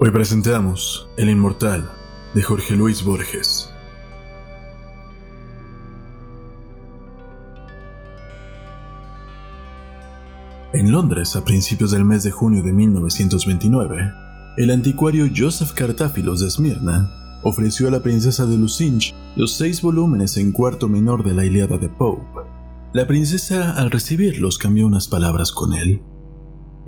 Hoy presentamos El Inmortal de Jorge Luis Borges. En Londres, a principios del mes de junio de 1929, el anticuario Joseph Cartáfilos de Esmirna ofreció a la princesa de Lucinch los seis volúmenes en cuarto menor de la Iliada de Pope. La princesa, al recibirlos, cambió unas palabras con él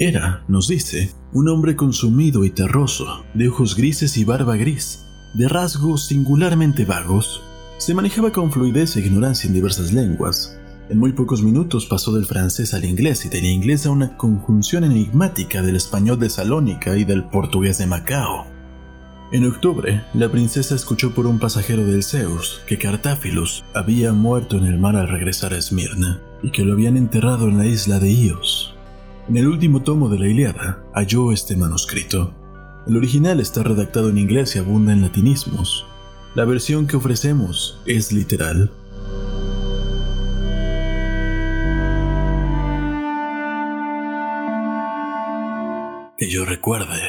era, nos dice, un hombre consumido y terroso, de ojos grises y barba gris, de rasgos singularmente vagos. Se manejaba con fluidez e ignorancia en diversas lenguas. En muy pocos minutos pasó del francés al inglés y del inglés a una conjunción enigmática del español de Salónica y del portugués de Macao. En octubre, la princesa escuchó por un pasajero del Zeus que Cartáfilos había muerto en el mar al regresar a Esmirna y que lo habían enterrado en la isla de Ios. En el último tomo de la Iliada halló este manuscrito. El original está redactado en inglés y abunda en latinismos. La versión que ofrecemos es literal. Que yo recuerde,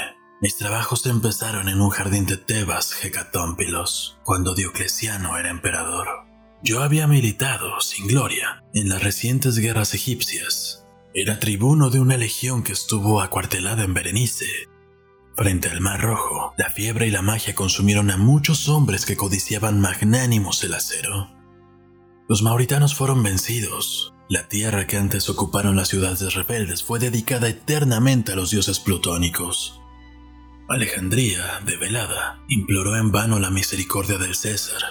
mis trabajos empezaron en un jardín de Tebas, Hecatómpilos, cuando Diocleciano era emperador. Yo había militado, sin gloria, en las recientes guerras egipcias era tribuno de una legión que estuvo acuartelada en Berenice. Frente al Mar Rojo, la fiebre y la magia consumieron a muchos hombres que codiciaban magnánimos el acero. Los mauritanos fueron vencidos. La tierra que antes ocuparon las ciudades rebeldes fue dedicada eternamente a los dioses plutónicos. Alejandría, velada, imploró en vano la misericordia del César.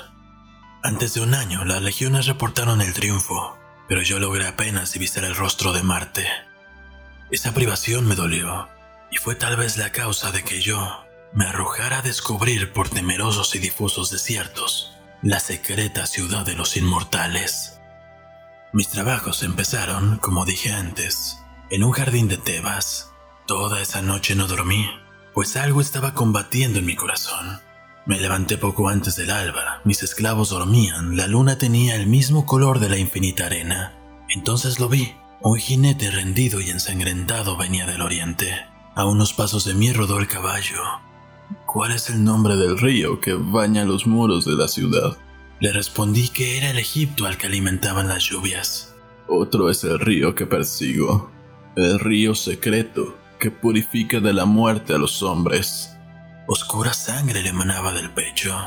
Antes de un año, las legiones reportaron el triunfo, pero yo logré apenas divisar el rostro de Marte. Esa privación me dolió, y fue tal vez la causa de que yo me arrojara a descubrir por temerosos y difusos desiertos la secreta ciudad de los inmortales. Mis trabajos empezaron, como dije antes, en un jardín de Tebas. Toda esa noche no dormí, pues algo estaba combatiendo en mi corazón. Me levanté poco antes del alba, mis esclavos dormían, la luna tenía el mismo color de la infinita arena. Entonces lo vi, un jinete rendido y ensangrentado venía del oriente. A unos pasos de mí rodó el caballo. ¿Cuál es el nombre del río que baña los muros de la ciudad? Le respondí que era el Egipto al que alimentaban las lluvias. Otro es el río que persigo, el río secreto que purifica de la muerte a los hombres. Oscura sangre le emanaba del pecho.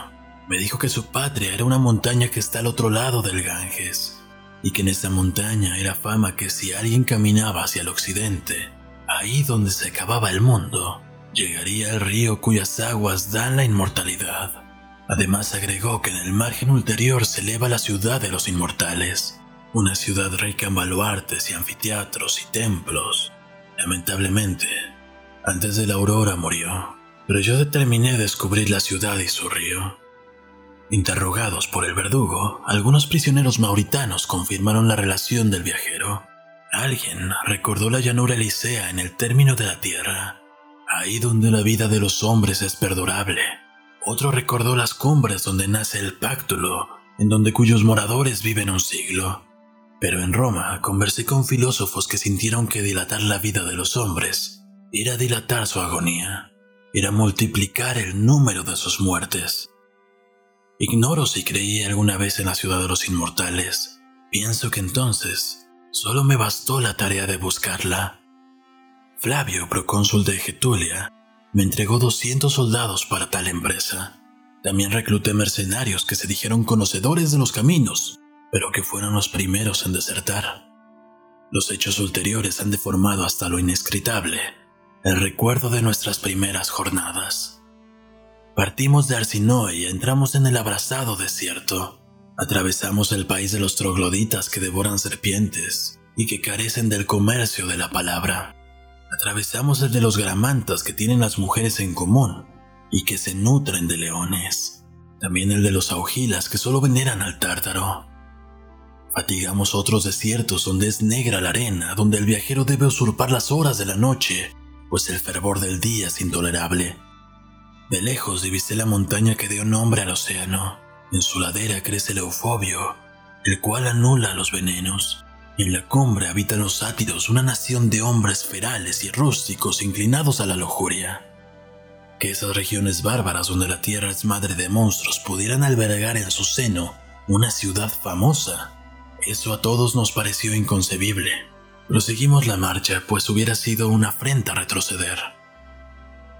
Me dijo que su patria era una montaña que está al otro lado del Ganges, y que en esa montaña era fama que si alguien caminaba hacia el occidente, ahí donde se acababa el mundo, llegaría al río cuyas aguas dan la inmortalidad. Además agregó que en el margen ulterior se eleva la ciudad de los inmortales, una ciudad rica en baluartes y anfiteatros y templos. Lamentablemente, antes de la aurora murió pero yo determiné descubrir la ciudad y su río. Interrogados por el verdugo, algunos prisioneros mauritanos confirmaron la relación del viajero. Alguien recordó la llanura elisea en el término de la tierra, ahí donde la vida de los hombres es perdurable. Otro recordó las cumbres donde nace el Páctulo, en donde cuyos moradores viven un siglo. Pero en Roma conversé con filósofos que sintieron que dilatar la vida de los hombres era dilatar su agonía era multiplicar el número de sus muertes. Ignoro si creí alguna vez en la ciudad de los inmortales. Pienso que entonces solo me bastó la tarea de buscarla. Flavio, procónsul de Getulia, me entregó 200 soldados para tal empresa. También recluté mercenarios que se dijeron conocedores de los caminos, pero que fueron los primeros en desertar. Los hechos ulteriores han deformado hasta lo inescritable el recuerdo de nuestras primeras jornadas. Partimos de Arsinoe y entramos en el abrasado desierto. Atravesamos el país de los trogloditas que devoran serpientes y que carecen del comercio de la palabra. Atravesamos el de los gramantas que tienen las mujeres en común y que se nutren de leones. También el de los augilas que solo veneran al tártaro. Fatigamos otros desiertos donde es negra la arena, donde el viajero debe usurpar las horas de la noche pues el fervor del día es intolerable. De lejos divisé la montaña que dio nombre al océano. En su ladera crece el eufobio, el cual anula los venenos. en la cumbre habitan los sátiros, una nación de hombres ferales y rústicos inclinados a la lujuria. que esas regiones bárbaras donde la tierra es madre de monstruos pudieran albergar en su seno una ciudad famosa. Eso a todos nos pareció inconcebible. Proseguimos la marcha, pues hubiera sido una afrenta retroceder.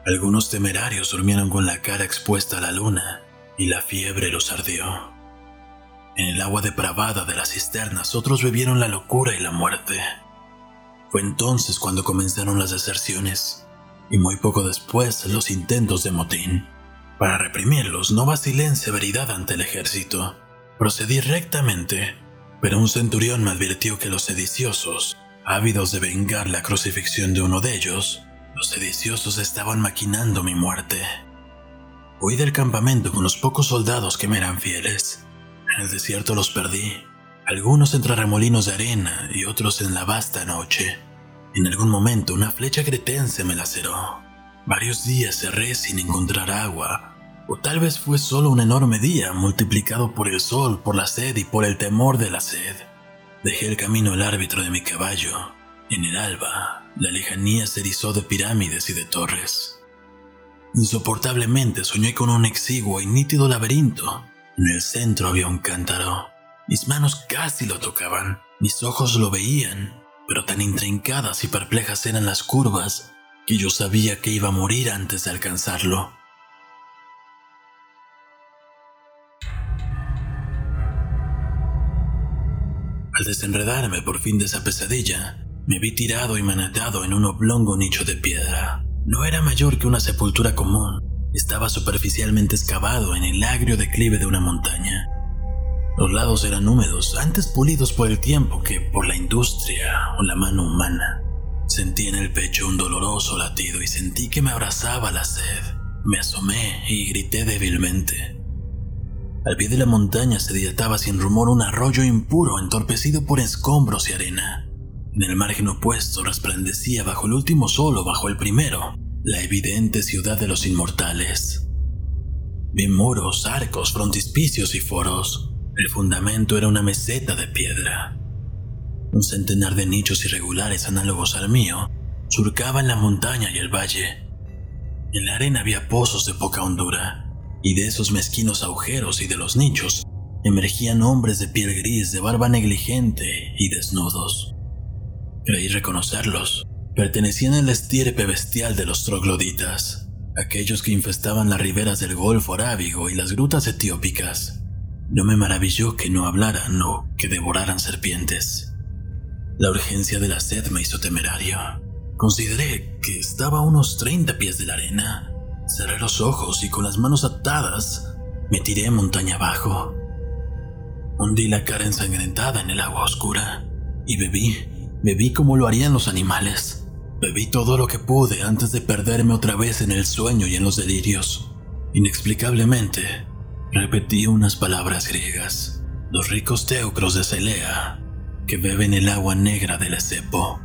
Algunos temerarios durmieron con la cara expuesta a la luna y la fiebre los ardió. En el agua depravada de las cisternas otros bebieron la locura y la muerte. Fue entonces cuando comenzaron las deserciones y muy poco después los intentos de motín. Para reprimirlos no vacilé en severidad ante el ejército. Procedí rectamente, pero un centurión me advirtió que los sediciosos, ávidos de vengar la crucifixión de uno de ellos, los sediciosos estaban maquinando mi muerte. Huí del campamento con los pocos soldados que me eran fieles. En el desierto los perdí, algunos entre remolinos de arena y otros en la vasta noche. En algún momento una flecha cretense me laceró. Varios días cerré sin encontrar agua, o tal vez fue solo un enorme día multiplicado por el sol, por la sed y por el temor de la sed. Dejé el camino al árbitro de mi caballo. En el alba, la lejanía se erizó de pirámides y de torres. Insoportablemente soñé con un exiguo y nítido laberinto. En el centro había un cántaro. Mis manos casi lo tocaban, mis ojos lo veían, pero tan intrincadas y perplejas eran las curvas que yo sabía que iba a morir antes de alcanzarlo. Al desenredarme por fin de esa pesadilla, me vi tirado y manatado en un oblongo nicho de piedra. No era mayor que una sepultura común. Estaba superficialmente excavado en el agrio declive de una montaña. Los lados eran húmedos, antes pulidos por el tiempo que por la industria o la mano humana. Sentí en el pecho un doloroso latido y sentí que me abrazaba la sed. Me asomé y grité débilmente. Al pie de la montaña se dilataba sin rumor un arroyo impuro entorpecido por escombros y arena. En el margen opuesto resplandecía bajo el último sol o bajo el primero la evidente ciudad de los inmortales. Vi muros, arcos, frontispicios y foros. El fundamento era una meseta de piedra. Un centenar de nichos irregulares análogos al mío surcaban la montaña y el valle. En la arena había pozos de poca hondura, y de esos mezquinos agujeros y de los nichos emergían hombres de piel gris, de barba negligente y desnudos. Creí reconocerlos. Pertenecían al estirpe bestial de los trogloditas, aquellos que infestaban las riberas del Golfo Arábigo y las grutas etiópicas. No me maravilló que no hablaran o que devoraran serpientes. La urgencia de la sed me hizo temerario. Consideré que estaba a unos 30 pies de la arena. Cerré los ojos y con las manos atadas me tiré montaña abajo. Hundí la cara ensangrentada en el agua oscura y bebí Bebí como lo harían los animales. Bebí todo lo que pude antes de perderme otra vez en el sueño y en los delirios. Inexplicablemente, repetí unas palabras griegas. Los ricos teucros de Celea, que beben el agua negra del Esepo.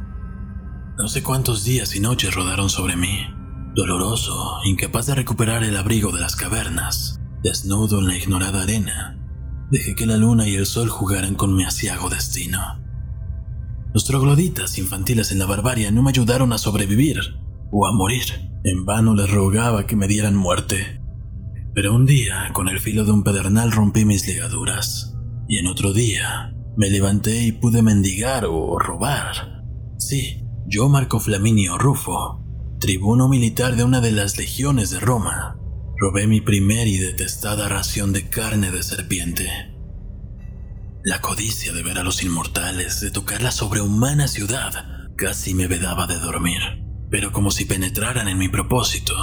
No sé cuántos días y noches rodaron sobre mí, doloroso, incapaz de recuperar el abrigo de las cavernas, desnudo en la ignorada arena. Dejé que la luna y el sol jugaran con mi asiago destino. Los trogloditas infantiles en la barbarie no me ayudaron a sobrevivir o a morir. En vano les rogaba que me dieran muerte. Pero un día, con el filo de un pedernal rompí mis ligaduras. Y en otro día, me levanté y pude mendigar o robar. Sí, yo Marco Flaminio Rufo, tribuno militar de una de las legiones de Roma, robé mi primer y detestada ración de carne de serpiente. La codicia de ver a los inmortales, de tocar la sobrehumana ciudad, casi me vedaba de dormir. Pero como si penetraran en mi propósito,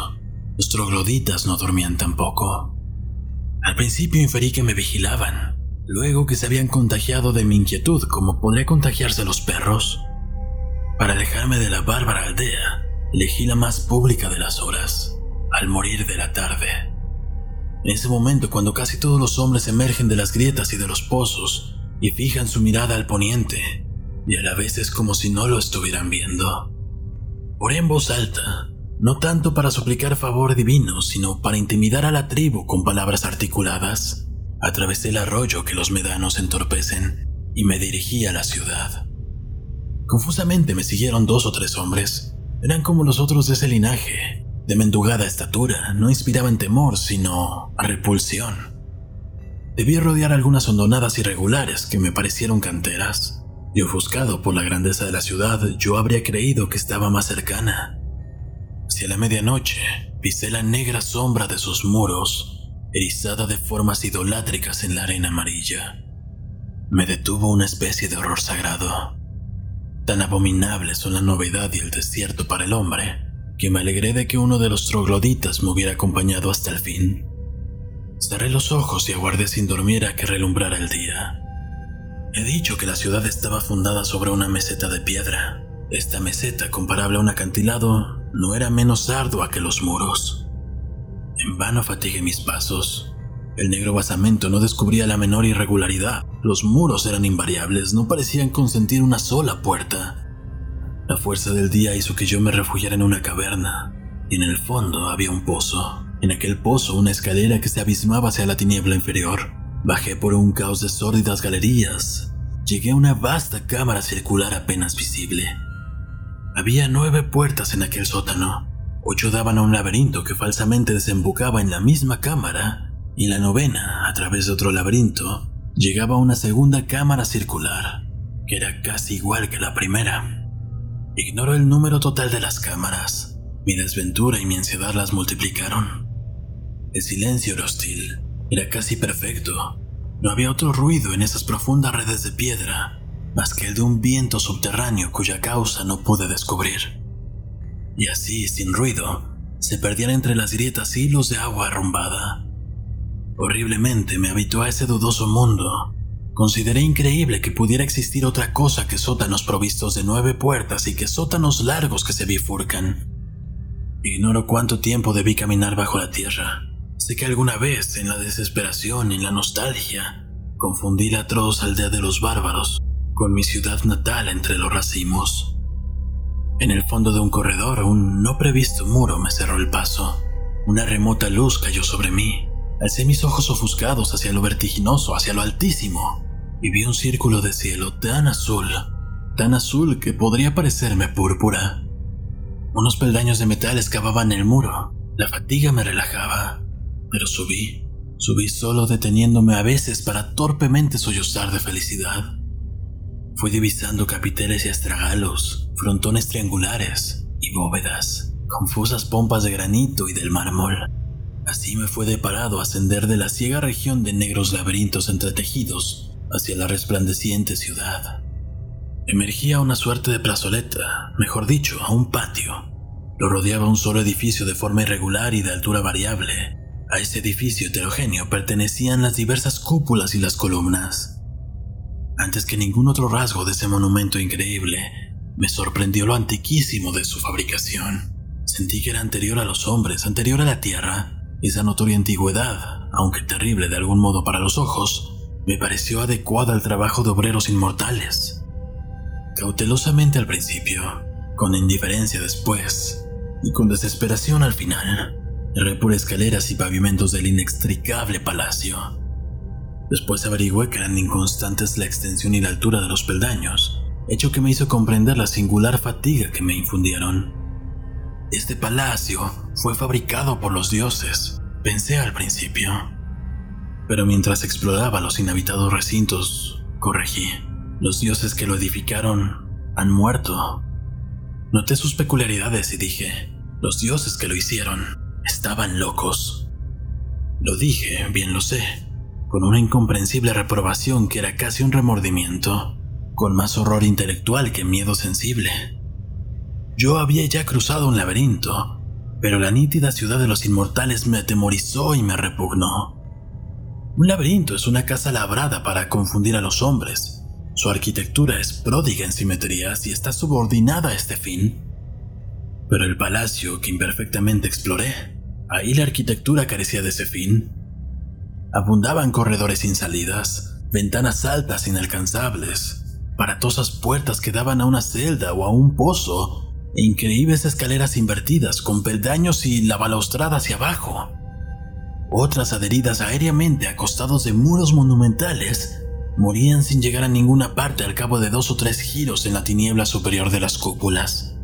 los trogloditas no dormían tampoco. Al principio inferí que me vigilaban, luego que se habían contagiado de mi inquietud como podría contagiarse los perros. Para alejarme de la bárbara aldea, elegí la más pública de las horas, al morir de la tarde. En ese momento, cuando casi todos los hombres emergen de las grietas y de los pozos y fijan su mirada al poniente, y a la vez es como si no lo estuvieran viendo. Oré en voz alta, no tanto para suplicar favor divino, sino para intimidar a la tribu con palabras articuladas. Atravesé el arroyo que los medanos entorpecen y me dirigí a la ciudad. Confusamente me siguieron dos o tres hombres. Eran como los otros de ese linaje, de mendugada estatura, no inspiraban temor, sino repulsión. Debí rodear algunas hondonadas irregulares que me parecieron canteras, y ofuscado por la grandeza de la ciudad, yo habría creído que estaba más cercana. Hacia la medianoche, pisé la negra sombra de sus muros, erizada de formas idolátricas en la arena amarilla. Me detuvo una especie de horror sagrado. Tan abominables son la novedad y el desierto para el hombre, que me alegré de que uno de los trogloditas me hubiera acompañado hasta el fin. Cerré los ojos y aguardé sin dormir a que relumbrara el día. He dicho que la ciudad estaba fundada sobre una meseta de piedra. Esta meseta, comparable a un acantilado, no era menos ardua que los muros. En vano fatigué mis pasos. El negro basamento no descubría la menor irregularidad. Los muros eran invariables, no parecían consentir una sola puerta. La fuerza del día hizo que yo me refugiara en una caverna, y en el fondo había un pozo. En aquel pozo una escalera que se abismaba hacia la tiniebla inferior. Bajé por un caos de sórdidas galerías. Llegué a una vasta cámara circular apenas visible. Había nueve puertas en aquel sótano. Ocho daban a un laberinto que falsamente desembocaba en la misma cámara, y la novena, a través de otro laberinto, llegaba a una segunda cámara circular, que era casi igual que la primera. Ignoro el número total de las cámaras. Mi desventura y mi ansiedad las multiplicaron. El silencio era hostil. Era casi perfecto. No había otro ruido en esas profundas redes de piedra más que el de un viento subterráneo cuya causa no pude descubrir. Y así, sin ruido, se perdían entre las grietas hilos de agua arrumbada. Horriblemente me habitó a ese dudoso mundo, Consideré increíble que pudiera existir otra cosa que sótanos provistos de nueve puertas y que sótanos largos que se bifurcan. Ignoro cuánto tiempo debí caminar bajo la tierra. Sé que alguna vez, en la desesperación en la nostalgia, confundí la atroz aldea de los bárbaros con mi ciudad natal entre los racimos. En el fondo de un corredor, un no previsto muro me cerró el paso. Una remota luz cayó sobre mí. Alcé mis ojos ofuscados hacia lo vertiginoso, hacia lo altísimo y vi un círculo de cielo tan azul, tan azul que podría parecerme púrpura. Unos peldaños de metal excavaban el muro. La fatiga me relajaba, pero subí. Subí solo deteniéndome a veces para torpemente sollozar de felicidad. Fui divisando capiteles y astragalos, frontones triangulares y bóvedas, confusas pompas de granito y del mármol. Así me fue deparado ascender de la ciega región de negros laberintos entretejidos hacia la resplandeciente ciudad. Emergía una suerte de plazoleta, mejor dicho, a un patio. Lo rodeaba un solo edificio de forma irregular y de altura variable. A ese edificio heterogéneo pertenecían las diversas cúpulas y las columnas. Antes que ningún otro rasgo de ese monumento increíble, me sorprendió lo antiquísimo de su fabricación. Sentí que era anterior a los hombres, anterior a la tierra. Esa notoria antigüedad, aunque terrible de algún modo para los ojos, me pareció adecuada al trabajo de obreros inmortales. Cautelosamente al principio, con indiferencia después, y con desesperación al final, erré por escaleras y pavimentos del inextricable palacio. Después averigüé que eran inconstantes la extensión y la altura de los peldaños, hecho que me hizo comprender la singular fatiga que me infundieron. Este palacio fue fabricado por los dioses, pensé al principio. Pero mientras exploraba los inhabitados recintos, corregí. Los dioses que lo edificaron han muerto. Noté sus peculiaridades y dije, los dioses que lo hicieron estaban locos. Lo dije, bien lo sé, con una incomprensible reprobación que era casi un remordimiento, con más horror intelectual que miedo sensible. Yo había ya cruzado un laberinto, pero la nítida ciudad de los inmortales me atemorizó y me repugnó. Un laberinto es una casa labrada para confundir a los hombres. Su arquitectura es pródiga en simetrías y está subordinada a este fin. Pero el palacio que imperfectamente exploré, ahí la arquitectura carecía de ese fin. Abundaban corredores sin salidas, ventanas altas inalcanzables, paratosas puertas que daban a una celda o a un pozo, increíbles escaleras invertidas con peldaños y la balaustrada hacia abajo otras adheridas aéreamente a costados de muros monumentales, morían sin llegar a ninguna parte al cabo de dos o tres giros en la tiniebla superior de las cúpulas.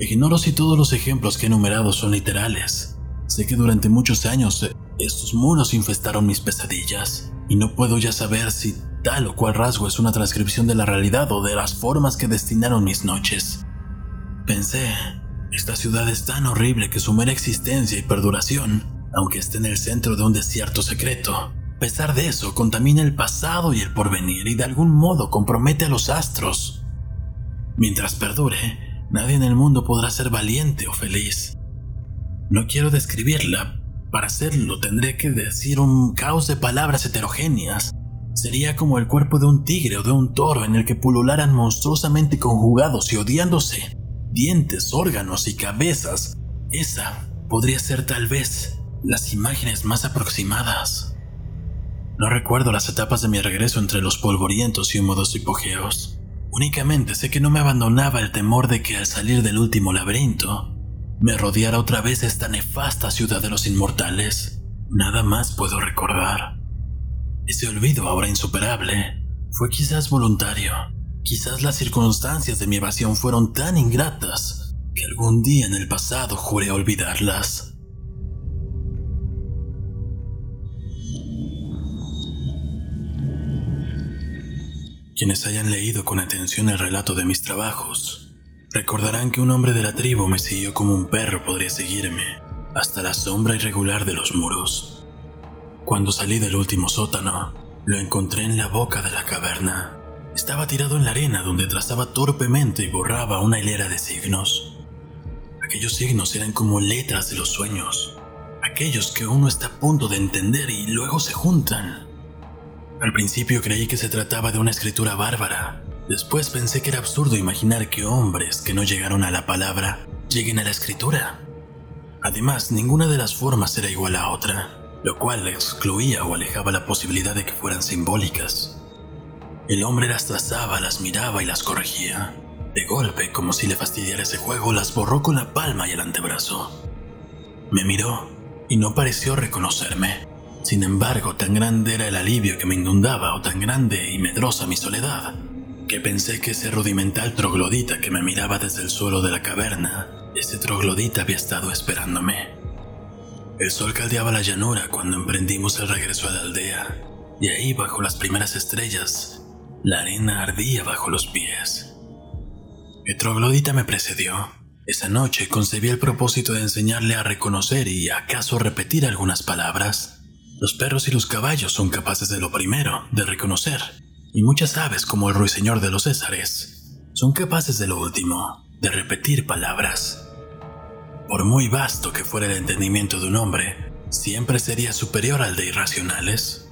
Ignoro si todos los ejemplos que he enumerado son literales. Sé que durante muchos años eh, estos muros infestaron mis pesadillas, y no puedo ya saber si tal o cual rasgo es una transcripción de la realidad o de las formas que destinaron mis noches. Pensé, esta ciudad es tan horrible que su mera existencia y perduración, aunque esté en el centro de un desierto secreto, a pesar de eso contamina el pasado y el porvenir y de algún modo compromete a los astros. Mientras perdure, Nadie en el mundo podrá ser valiente o feliz. No quiero describirla. Para hacerlo tendré que decir un caos de palabras heterogéneas. Sería como el cuerpo de un tigre o de un toro en el que pulularan monstruosamente conjugados y odiándose. Dientes, órganos y cabezas. Esa podría ser tal vez las imágenes más aproximadas. No recuerdo las etapas de mi regreso entre los polvorientos y húmedos hipogeos. Únicamente sé que no me abandonaba el temor de que al salir del último laberinto, me rodeara otra vez esta nefasta ciudad de los inmortales. Nada más puedo recordar. Ese olvido ahora insuperable fue quizás voluntario. Quizás las circunstancias de mi evasión fueron tan ingratas que algún día en el pasado juré olvidarlas. Quienes hayan leído con atención el relato de mis trabajos, recordarán que un hombre de la tribu me siguió como un perro podría seguirme, hasta la sombra irregular de los muros. Cuando salí del último sótano, lo encontré en la boca de la caverna. Estaba tirado en la arena donde trazaba torpemente y borraba una hilera de signos. Aquellos signos eran como letras de los sueños, aquellos que uno está a punto de entender y luego se juntan al principio creí que se trataba de una escritura bárbara. Después pensé que era absurdo imaginar que hombres que no llegaron a la palabra lleguen a la escritura. Además, ninguna de las formas era igual a otra, lo cual excluía o alejaba la posibilidad de que fueran simbólicas. El hombre las trazaba, las miraba y las corregía. De golpe, como si le fastidiara ese juego, las borró con la palma y el antebrazo. Me miró y no pareció reconocerme. Sin embargo, tan grande era el alivio que me inundaba o tan grande y medrosa mi soledad, que pensé que ese rudimental troglodita que me miraba desde el suelo de la caverna, ese troglodita había estado esperándome. El sol caldeaba la llanura cuando emprendimos el regreso a la aldea, y ahí bajo las primeras estrellas, la arena ardía bajo los pies. El troglodita me precedió. Esa noche concebí el propósito de enseñarle a reconocer y acaso repetir algunas palabras los perros y los caballos son capaces de lo primero, de reconocer, y muchas aves como el ruiseñor de los Césares son capaces de lo último, de repetir palabras. Por muy vasto que fuera el entendimiento de un hombre, siempre sería superior al de irracionales.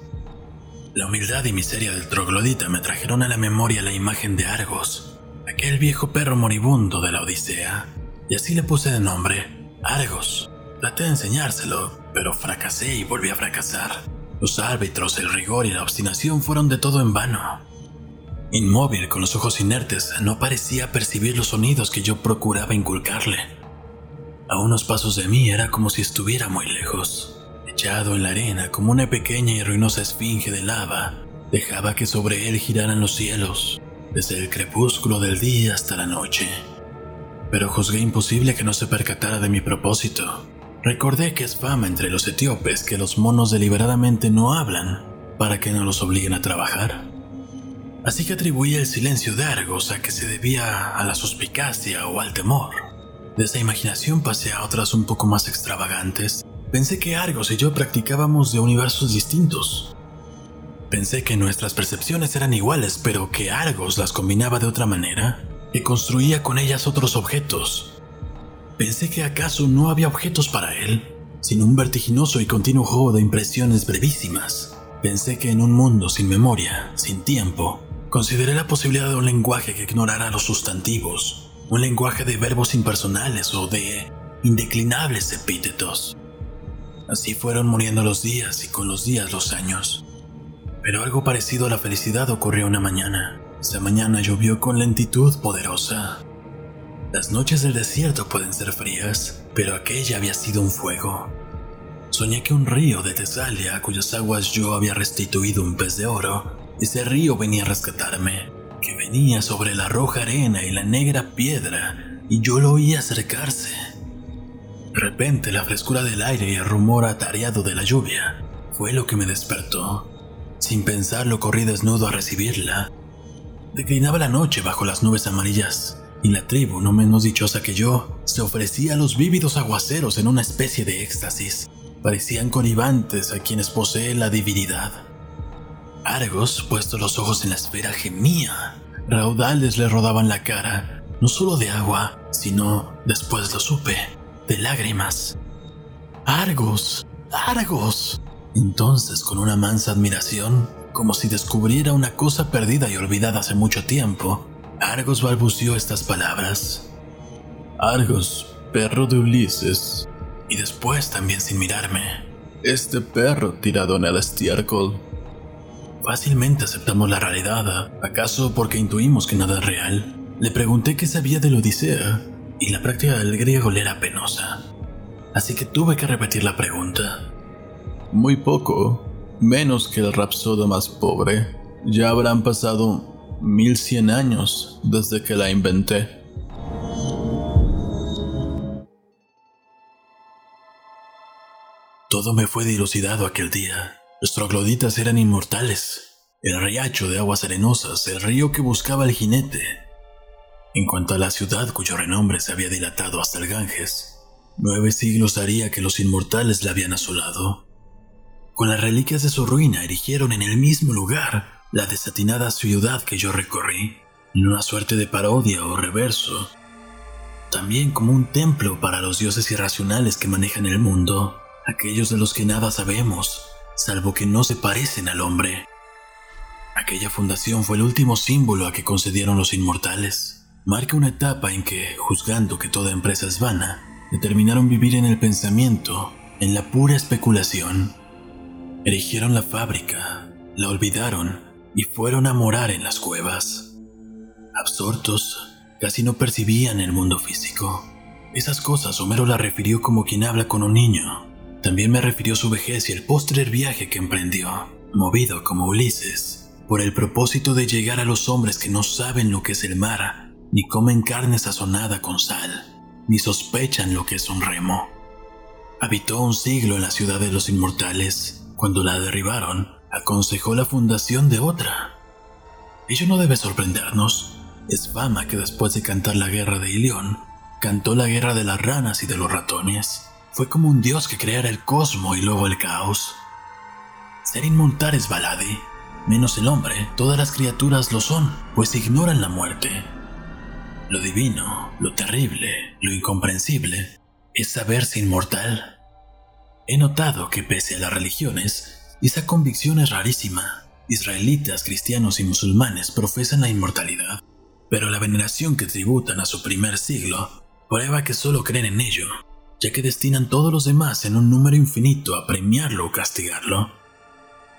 La humildad y miseria del troglodita me trajeron a la memoria la imagen de Argos, aquel viejo perro moribundo de la Odisea, y así le puse de nombre Argos. Traté de enseñárselo, pero fracasé y volví a fracasar. Los árbitros, el rigor y la obstinación fueron de todo en vano. Inmóvil, con los ojos inertes, no parecía percibir los sonidos que yo procuraba inculcarle. A unos pasos de mí era como si estuviera muy lejos. Echado en la arena como una pequeña y ruinosa esfinge de lava, dejaba que sobre él giraran los cielos, desde el crepúsculo del día hasta la noche. Pero juzgué imposible que no se percatara de mi propósito. Recordé que es fama entre los etíopes que los monos deliberadamente no hablan para que no los obliguen a trabajar. Así que atribuí el silencio de Argos a que se debía a la suspicacia o al temor. De esa imaginación pasé a otras un poco más extravagantes. Pensé que Argos y yo practicábamos de universos distintos. Pensé que nuestras percepciones eran iguales, pero que Argos las combinaba de otra manera, que construía con ellas otros objetos, Pensé que acaso no había objetos para él, sino un vertiginoso y continuo juego de impresiones brevísimas. Pensé que en un mundo sin memoria, sin tiempo, consideré la posibilidad de un lenguaje que ignorara los sustantivos, un lenguaje de verbos impersonales o de indeclinables epítetos. Así fueron muriendo los días y con los días los años. Pero algo parecido a la felicidad ocurrió una mañana. Esa mañana llovió con lentitud poderosa. Las noches del desierto pueden ser frías, pero aquella había sido un fuego. Soñé que un río de Tesalia, cuyas aguas yo había restituido un pez de oro, ese río venía a rescatarme, que venía sobre la roja arena y la negra piedra y yo lo oí acercarse. De repente la frescura del aire y el rumor atareado de la lluvia fue lo que me despertó. Sin pensarlo corrí desnudo a recibirla. Declinaba la noche bajo las nubes amarillas y la tribu, no menos dichosa que yo, se ofrecía a los vívidos aguaceros en una especie de éxtasis. Parecían colibantes a quienes posee la divinidad. Argos, puestos los ojos en la esfera, gemía. Raudales le rodaban la cara, no solo de agua, sino, después lo supe, de lágrimas. Argos, Argos. Entonces, con una mansa admiración, como si descubriera una cosa perdida y olvidada hace mucho tiempo, Argos balbuceó estas palabras. Argos, perro de Ulises. Y después, también sin mirarme, este perro tirado en el estiércol. Fácilmente aceptamos la realidad, acaso porque intuimos que nada es real. Le pregunté qué sabía de la Odisea, y la práctica del griego le era penosa. Así que tuve que repetir la pregunta. Muy poco, menos que el rapsodo más pobre. Ya habrán pasado 1100 años desde que la inventé. Todo me fue dilucidado aquel día. Los trogloditas eran inmortales. El riacho de aguas arenosas, el río que buscaba el jinete. En cuanto a la ciudad cuyo renombre se había dilatado hasta el Ganges, nueve siglos haría que los inmortales la habían asolado. Con las reliquias de su ruina erigieron en el mismo lugar la desatinada ciudad que yo recorrí, en una suerte de parodia o reverso, también como un templo para los dioses irracionales que manejan el mundo, aquellos de los que nada sabemos, salvo que no se parecen al hombre. Aquella fundación fue el último símbolo a que concedieron los inmortales. Marca una etapa en que, juzgando que toda empresa es vana, determinaron vivir en el pensamiento, en la pura especulación. Erigieron la fábrica, la olvidaron y fueron a morar en las cuevas. Absortos, casi no percibían el mundo físico. Esas cosas Homero las refirió como quien habla con un niño. También me refirió su vejez y el postrer viaje que emprendió, movido como Ulises, por el propósito de llegar a los hombres que no saben lo que es el mar, ni comen carne sazonada con sal, ni sospechan lo que es un remo. Habitó un siglo en la ciudad de los inmortales. Cuando la derribaron, aconsejó la fundación de otra. Ello no debe sorprendernos. Es fama que después de cantar la guerra de Ilión, cantó la guerra de las ranas y de los ratones. Fue como un dios que creara el cosmo y luego el caos. Ser inmortal es balade. Menos el hombre, todas las criaturas lo son, pues ignoran la muerte. Lo divino, lo terrible, lo incomprensible, es saberse inmortal. He notado que pese a las religiones, esa convicción es rarísima. Israelitas, cristianos y musulmanes profesan la inmortalidad, pero la veneración que tributan a su primer siglo prueba que solo creen en ello, ya que destinan todos los demás en un número infinito a premiarlo o castigarlo.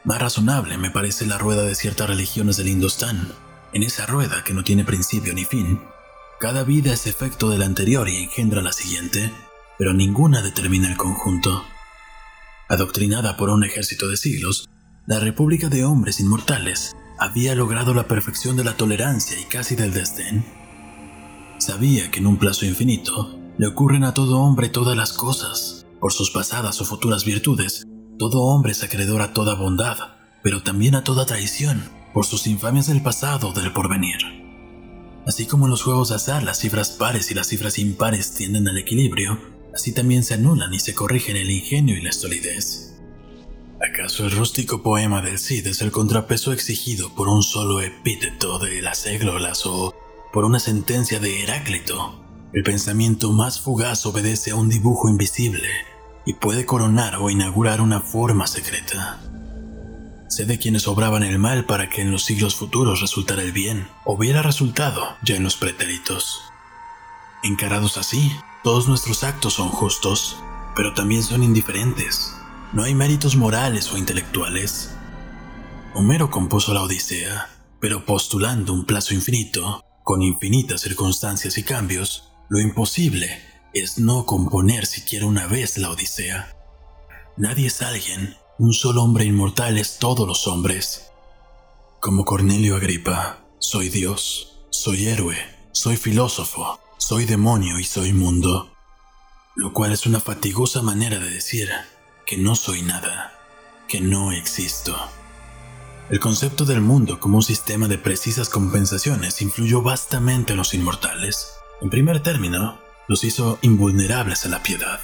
Más razonable me parece la rueda de ciertas religiones del Indostán. En esa rueda que no tiene principio ni fin, cada vida es efecto de la anterior y engendra la siguiente, pero ninguna determina el conjunto. Adoctrinada por un ejército de siglos, la República de Hombres Inmortales había logrado la perfección de la tolerancia y casi del desdén. Sabía que en un plazo infinito le ocurren a todo hombre todas las cosas. Por sus pasadas o futuras virtudes, todo hombre es acreedor a toda bondad, pero también a toda traición, por sus infamias del pasado o del porvenir. Así como en los juegos de azar las cifras pares y las cifras impares tienden al equilibrio, así también se anulan y se corrigen el ingenio y la solidez. ¿Acaso el rústico poema del Cid es el contrapeso exigido por un solo epíteto de las églolas o por una sentencia de Heráclito? El pensamiento más fugaz obedece a un dibujo invisible y puede coronar o inaugurar una forma secreta. Sé de quienes obraban el mal para que en los siglos futuros resultara el bien, hubiera resultado ya en los pretéritos. Encarados así, todos nuestros actos son justos, pero también son indiferentes. No hay méritos morales o intelectuales. Homero compuso la Odisea, pero postulando un plazo infinito, con infinitas circunstancias y cambios, lo imposible es no componer siquiera una vez la Odisea. Nadie es alguien, un solo hombre inmortal es todos los hombres. Como Cornelio Agripa, soy Dios, soy héroe, soy filósofo, soy demonio y soy mundo, lo cual es una fatigosa manera de decir que no soy nada, que no existo. El concepto del mundo como un sistema de precisas compensaciones influyó vastamente en los inmortales. En primer término, los hizo invulnerables a la piedad.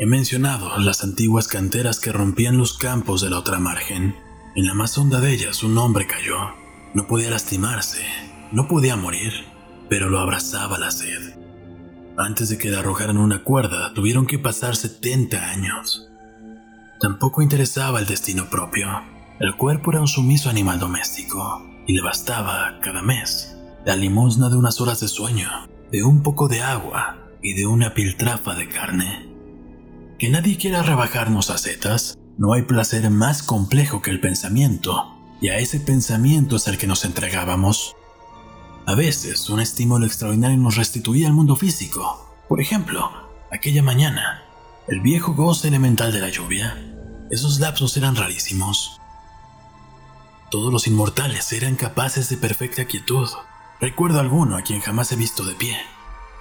He mencionado las antiguas canteras que rompían los campos de la otra margen. En la más honda de ellas un hombre cayó. No podía lastimarse, no podía morir, pero lo abrazaba la sed. Antes de que le arrojaran una cuerda, tuvieron que pasar 70 años. Tampoco interesaba el destino propio. El cuerpo era un sumiso animal doméstico y le bastaba, cada mes, la limosna de unas horas de sueño, de un poco de agua y de una piltrafa de carne que nadie quiera rebajarnos a setas, no hay placer más complejo que el pensamiento, y a ese pensamiento es al que nos entregábamos. A veces, un estímulo extraordinario nos restituía al mundo físico. Por ejemplo, aquella mañana, el viejo goce elemental de la lluvia. Esos lapsos eran rarísimos. Todos los inmortales eran capaces de perfecta quietud. Recuerdo alguno a quien jamás he visto de pie.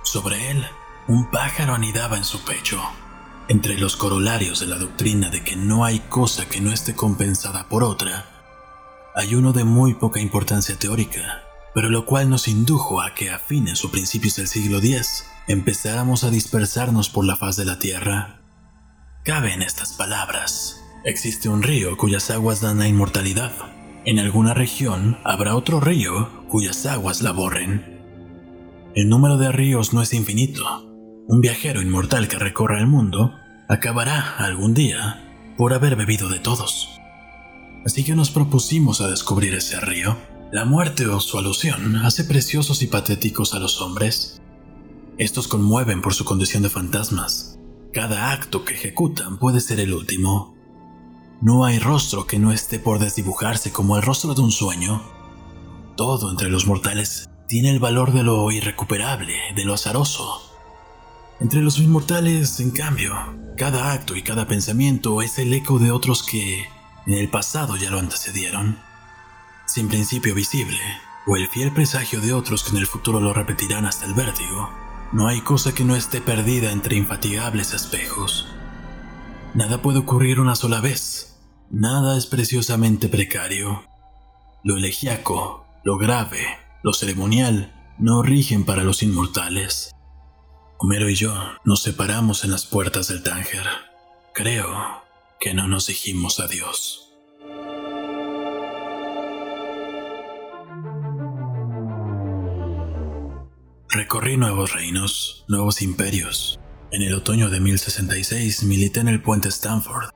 Sobre él, un pájaro anidaba en su pecho. Entre los corolarios de la doctrina de que no hay cosa que no esté compensada por otra, hay uno de muy poca importancia teórica, pero lo cual nos indujo a que a fines o principios del siglo X empezáramos a dispersarnos por la faz de la Tierra. Cabe en estas palabras, existe un río cuyas aguas dan la inmortalidad. En alguna región habrá otro río cuyas aguas la borren. El número de ríos no es infinito, un viajero inmortal que recorra el mundo acabará algún día por haber bebido de todos. Así que nos propusimos a descubrir ese río. La muerte o su alusión hace preciosos y patéticos a los hombres. Estos conmueven por su condición de fantasmas. Cada acto que ejecutan puede ser el último. No hay rostro que no esté por desdibujarse como el rostro de un sueño. Todo entre los mortales tiene el valor de lo irrecuperable, de lo azaroso, entre los inmortales, en cambio, cada acto y cada pensamiento es el eco de otros que en el pasado ya lo antecedieron, sin principio visible, o el fiel presagio de otros que en el futuro lo repetirán hasta el vértigo. No hay cosa que no esté perdida entre infatigables espejos. Nada puede ocurrir una sola vez. Nada es preciosamente precario. Lo elegiaco, lo grave, lo ceremonial, no rigen para los inmortales. Homero y yo nos separamos en las puertas del Tánger. Creo que no nos dijimos adiós. Recorrí nuevos reinos, nuevos imperios. En el otoño de 1066 milité en el puente Stanford.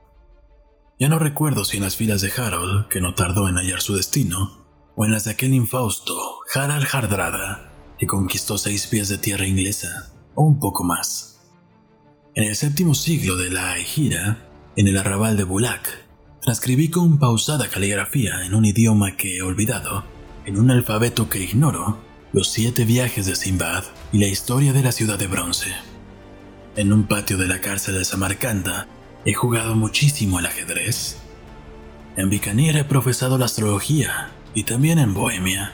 Ya no recuerdo si en las filas de Harold, que no tardó en hallar su destino, o en las de aquel infausto Harald Hardrada, que conquistó seis pies de tierra inglesa un poco más. En el séptimo siglo de la Egira, en el arrabal de Bulak, transcribí con pausada caligrafía en un idioma que he olvidado, en un alfabeto que ignoro, los siete viajes de Simbad y la historia de la ciudad de bronce. En un patio de la cárcel de Samarcanda he jugado muchísimo al ajedrez. En Bikaner he profesado la astrología y también en Bohemia.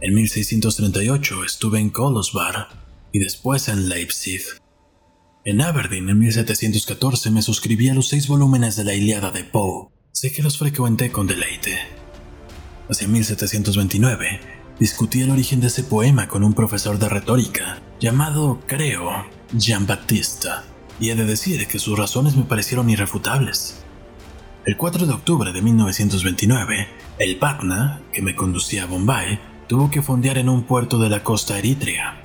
En 1638 estuve en Kolosvar y después en Leipzig. En Aberdeen en 1714 me suscribí a los seis volúmenes de la Iliada de Poe. Sé que los frecuenté con deleite. Hacia 1729 discutí el origen de ese poema con un profesor de retórica llamado, creo, Jean Baptiste, y he de decir que sus razones me parecieron irrefutables. El 4 de octubre de 1929, el Patna, que me conducía a Bombay, tuvo que fondear en un puerto de la costa eritrea.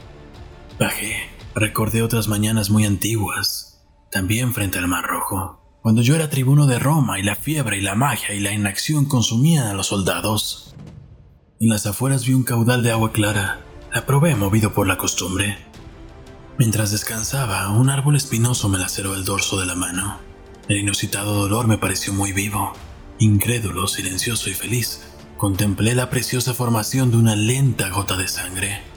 Bajé. Recordé otras mañanas muy antiguas, también frente al Mar Rojo, cuando yo era tribuno de Roma y la fiebre y la magia y la inacción consumían a los soldados. En las afueras vi un caudal de agua clara. La probé movido por la costumbre. Mientras descansaba, un árbol espinoso me laceró el dorso de la mano. El inusitado dolor me pareció muy vivo. Incrédulo, silencioso y feliz, contemplé la preciosa formación de una lenta gota de sangre.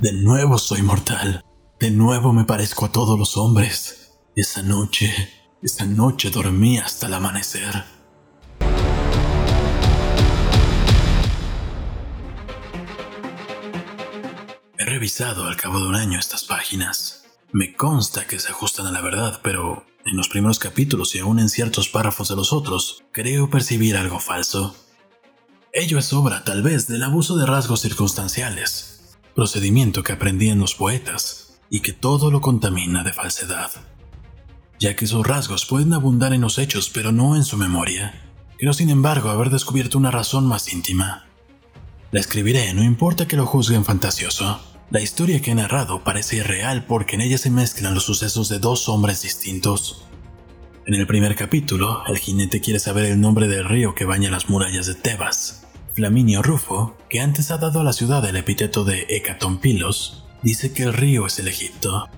De nuevo soy mortal. De nuevo me parezco a todos los hombres. Esa noche, esa noche dormí hasta el amanecer. revisado al cabo de un año estas páginas. Me consta que se ajustan a la verdad, pero en los primeros capítulos y aún en ciertos párrafos de los otros, creo percibir algo falso. Ello es obra, tal vez, del abuso de rasgos circunstanciales, procedimiento que aprendí en los poetas y que todo lo contamina de falsedad. Ya que esos rasgos pueden abundar en los hechos, pero no en su memoria. Creo, sin embargo, haber descubierto una razón más íntima. La escribiré, no importa que lo juzguen fantasioso. La historia que he narrado parece irreal porque en ella se mezclan los sucesos de dos hombres distintos. En el primer capítulo, el jinete quiere saber el nombre del río que baña las murallas de Tebas. Flaminio Rufo, que antes ha dado a la ciudad el epíteto de Hecatompilos, dice que el río es el Egipto.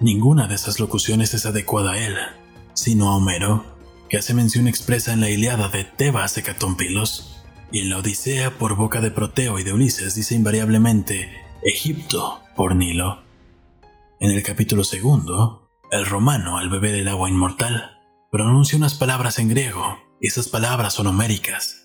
Ninguna de esas locuciones es adecuada a él, sino a Homero, que hace mención expresa en la Iliada de Tebas Hecatompilos, y en la Odisea por boca de Proteo y de Ulises dice invariablemente Egipto por Nilo. En el capítulo segundo, el romano, al beber el agua inmortal, pronuncia unas palabras en griego, y esas palabras son homéricas.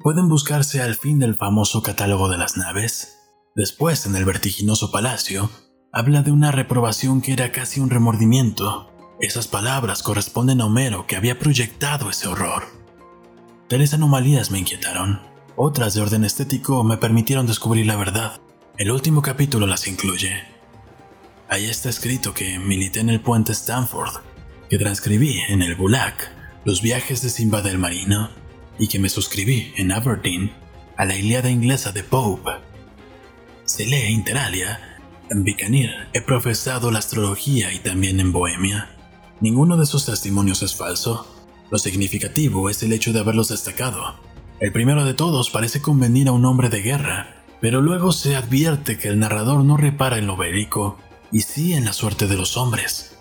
Pueden buscarse al fin del famoso catálogo de las naves. Después, en el vertiginoso palacio, habla de una reprobación que era casi un remordimiento. Esas palabras corresponden a Homero que había proyectado ese horror. Tales anomalías me inquietaron. Otras de orden estético me permitieron descubrir la verdad. El último capítulo las incluye. Ahí está escrito que milité en el puente Stanford, que transcribí en el Gulag los viajes de Simba del Marino y que me suscribí en Aberdeen a la Iliada inglesa de Pope. Se lee interalia. En Bicanir he profesado la astrología y también en Bohemia. Ninguno de esos testimonios es falso. Lo significativo es el hecho de haberlos destacado. El primero de todos parece convenir a un hombre de guerra, pero luego se advierte que el narrador no repara en lo bélico y sí en la suerte de los hombres.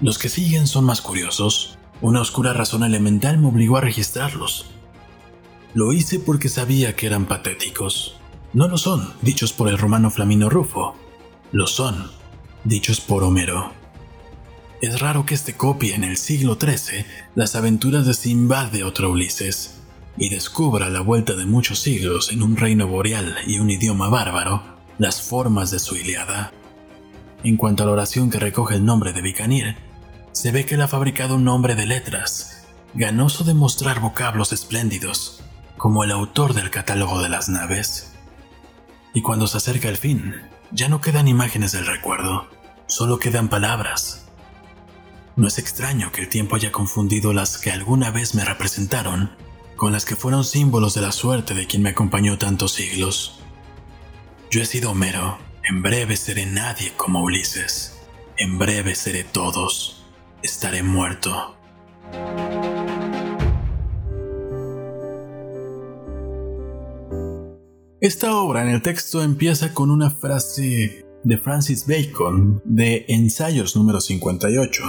Los que siguen son más curiosos. Una oscura razón elemental me obligó a registrarlos. Lo hice porque sabía que eran patéticos. No lo son, dichos por el romano Flamino Rufo. Lo son, dichos por Homero. Es raro que este copie en el siglo XIII las aventuras de Simbad de otro Ulises y descubra a la vuelta de muchos siglos en un reino boreal y un idioma bárbaro las formas de su Iliada. En cuanto a la oración que recoge el nombre de Bicanir, se ve que él ha fabricado un nombre de letras, ganoso de mostrar vocablos espléndidos, como el autor del catálogo de las naves. Y cuando se acerca el fin, ya no quedan imágenes del recuerdo, solo quedan palabras. No es extraño que el tiempo haya confundido las que alguna vez me representaron con las que fueron símbolos de la suerte de quien me acompañó tantos siglos. Yo he sido Homero, en breve seré nadie como Ulises, en breve seré todos, estaré muerto. Esta obra en el texto empieza con una frase de Francis Bacon de Ensayos número 58.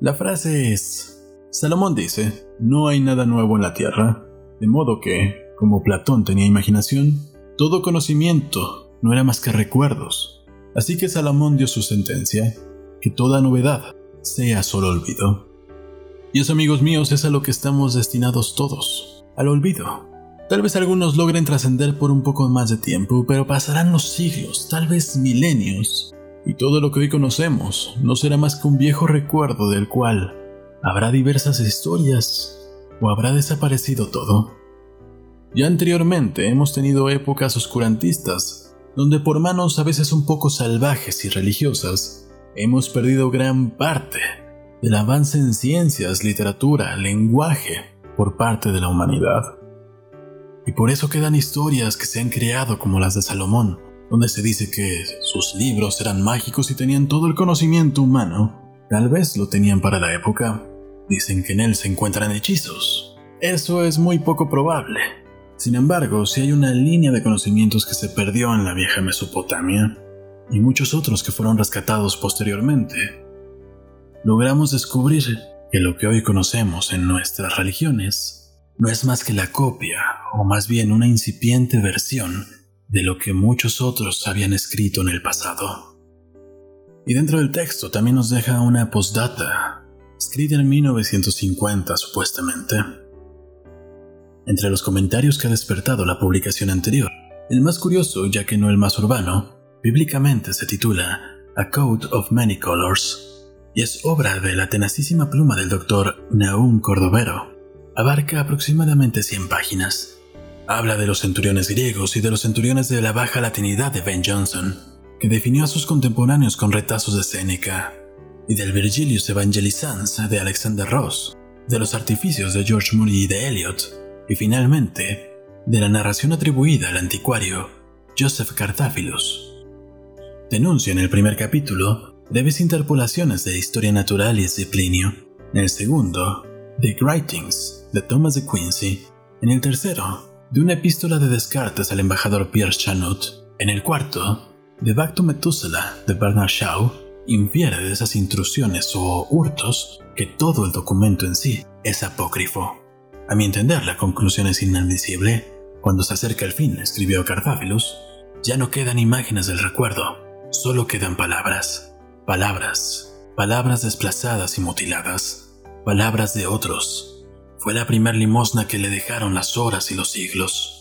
La frase es, Salomón dice, no hay nada nuevo en la tierra, de modo que, como Platón tenía imaginación, todo conocimiento no era más que recuerdos. Así que Salomón dio su sentencia, que toda novedad sea solo olvido. Y eso, amigos míos, es a lo que estamos destinados todos, al olvido. Tal vez algunos logren trascender por un poco más de tiempo, pero pasarán los siglos, tal vez milenios, y todo lo que hoy conocemos no será más que un viejo recuerdo del cual habrá diversas historias ¿O habrá desaparecido todo? Ya anteriormente hemos tenido épocas oscurantistas, donde por manos a veces un poco salvajes y religiosas, hemos perdido gran parte del avance en ciencias, literatura, lenguaje por parte de la humanidad. Y por eso quedan historias que se han creado como las de Salomón, donde se dice que sus libros eran mágicos y tenían todo el conocimiento humano. Tal vez lo tenían para la época, Dicen que en él se encuentran hechizos. Eso es muy poco probable. Sin embargo, si hay una línea de conocimientos que se perdió en la vieja Mesopotamia, y muchos otros que fueron rescatados posteriormente, logramos descubrir que lo que hoy conocemos en nuestras religiones no es más que la copia, o más bien una incipiente versión, de lo que muchos otros habían escrito en el pasado. Y dentro del texto también nos deja una postdata escrita en 1950 supuestamente. Entre los comentarios que ha despertado la publicación anterior, el más curioso, ya que no el más urbano, Bíblicamente se titula A Coat of Many Colors y es obra de la tenacísima pluma del doctor Naum Cordovero. Abarca aproximadamente 100 páginas. Habla de los centuriones griegos y de los centuriones de la baja latinidad de Ben Jonson, que definió a sus contemporáneos con retazos de Séneca, y del Virgilius Evangelizans de Alexander Ross, de los artificios de George Moore y de Eliot, y finalmente de la narración atribuida al anticuario Joseph Cartáfilos. Denuncia en el primer capítulo breves interpolaciones de historia natural y de Plinio, en el segundo, The Writings de Thomas de Quincy, en el tercero, de una epístola de Descartes al embajador Pierre Chanut, en el cuarto, The Back to Methuselah de Bernard Shaw, infiere de esas intrusiones o hurtos que todo el documento en sí es apócrifo. A mi entender, la conclusión es inadmisible. Cuando se acerca el fin, escribió Cartáfilos, ya no quedan imágenes del recuerdo, solo quedan palabras. Palabras, palabras desplazadas y mutiladas, palabras de otros. Fue la primer limosna que le dejaron las horas y los siglos.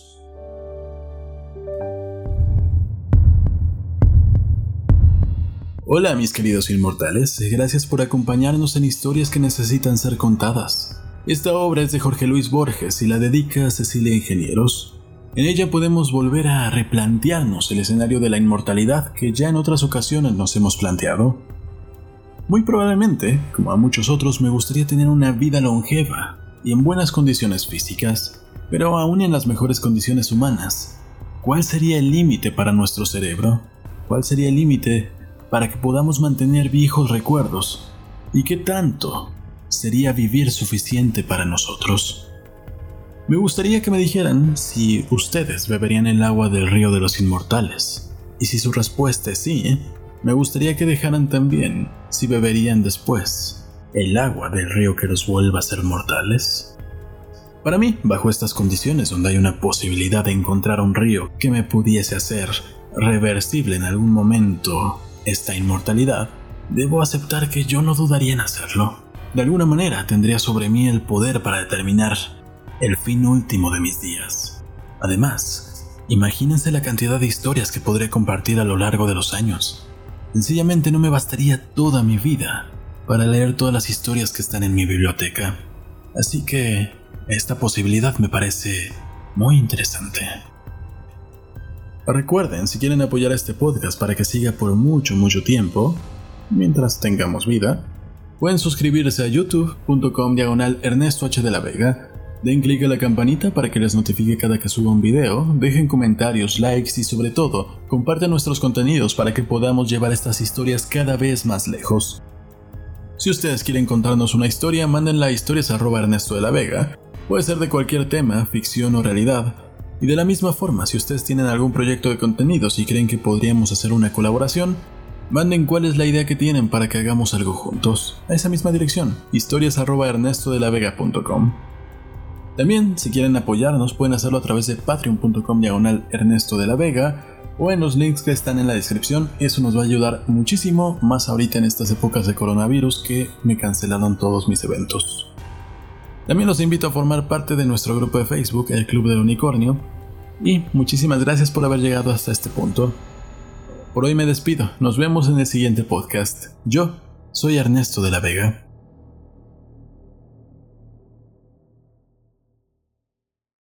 Hola mis queridos inmortales, gracias por acompañarnos en historias que necesitan ser contadas. Esta obra es de Jorge Luis Borges y la dedica a Cecilia Ingenieros. En ella podemos volver a replantearnos el escenario de la inmortalidad que ya en otras ocasiones nos hemos planteado. Muy probablemente, como a muchos otros, me gustaría tener una vida longeva y en buenas condiciones físicas, pero aún en las mejores condiciones humanas. ¿Cuál sería el límite para nuestro cerebro? ¿Cuál sería el límite para que podamos mantener viejos recuerdos. ¿Y qué tanto sería vivir suficiente para nosotros? Me gustaría que me dijeran si ustedes beberían el agua del río de los inmortales. Y si su respuesta es sí, me gustaría que dejaran también si beberían después el agua del río que los vuelva a ser mortales. Para mí, bajo estas condiciones donde hay una posibilidad de encontrar un río que me pudiese hacer reversible en algún momento esta inmortalidad, debo aceptar que yo no dudaría en hacerlo. De alguna manera tendría sobre mí el poder para determinar el fin último de mis días. Además, imagínense la cantidad de historias que podré compartir a lo largo de los años. Sencillamente no me bastaría toda mi vida para leer todas las historias que están en mi biblioteca. Así que esta posibilidad me parece muy interesante. Recuerden, si quieren apoyar a este podcast para que siga por mucho, mucho tiempo, mientras tengamos vida, pueden suscribirse a youtube.com diagonal Ernesto H. de la Vega, den clic a la campanita para que les notifique cada que suba un video, dejen comentarios, likes y sobre todo, compartan nuestros contenidos para que podamos llevar estas historias cada vez más lejos. Si ustedes quieren contarnos una historia, mándenla a historias Ernesto de la Vega. Puede ser de cualquier tema, ficción o realidad, y de la misma forma, si ustedes tienen algún proyecto de contenidos y creen que podríamos hacer una colaboración, manden cuál es la idea que tienen para que hagamos algo juntos. A esa misma dirección, historias.ernestodelavega.com. También, si quieren apoyarnos, pueden hacerlo a través de patreon.com diagonal Ernesto de la Vega o en los links que están en la descripción. Eso nos va a ayudar muchísimo, más ahorita en estas épocas de coronavirus que me cancelaron todos mis eventos. También los invito a formar parte de nuestro grupo de Facebook, el Club del Unicornio. Y muchísimas gracias por haber llegado hasta este punto. Por hoy me despido, nos vemos en el siguiente podcast. Yo soy Ernesto de la Vega.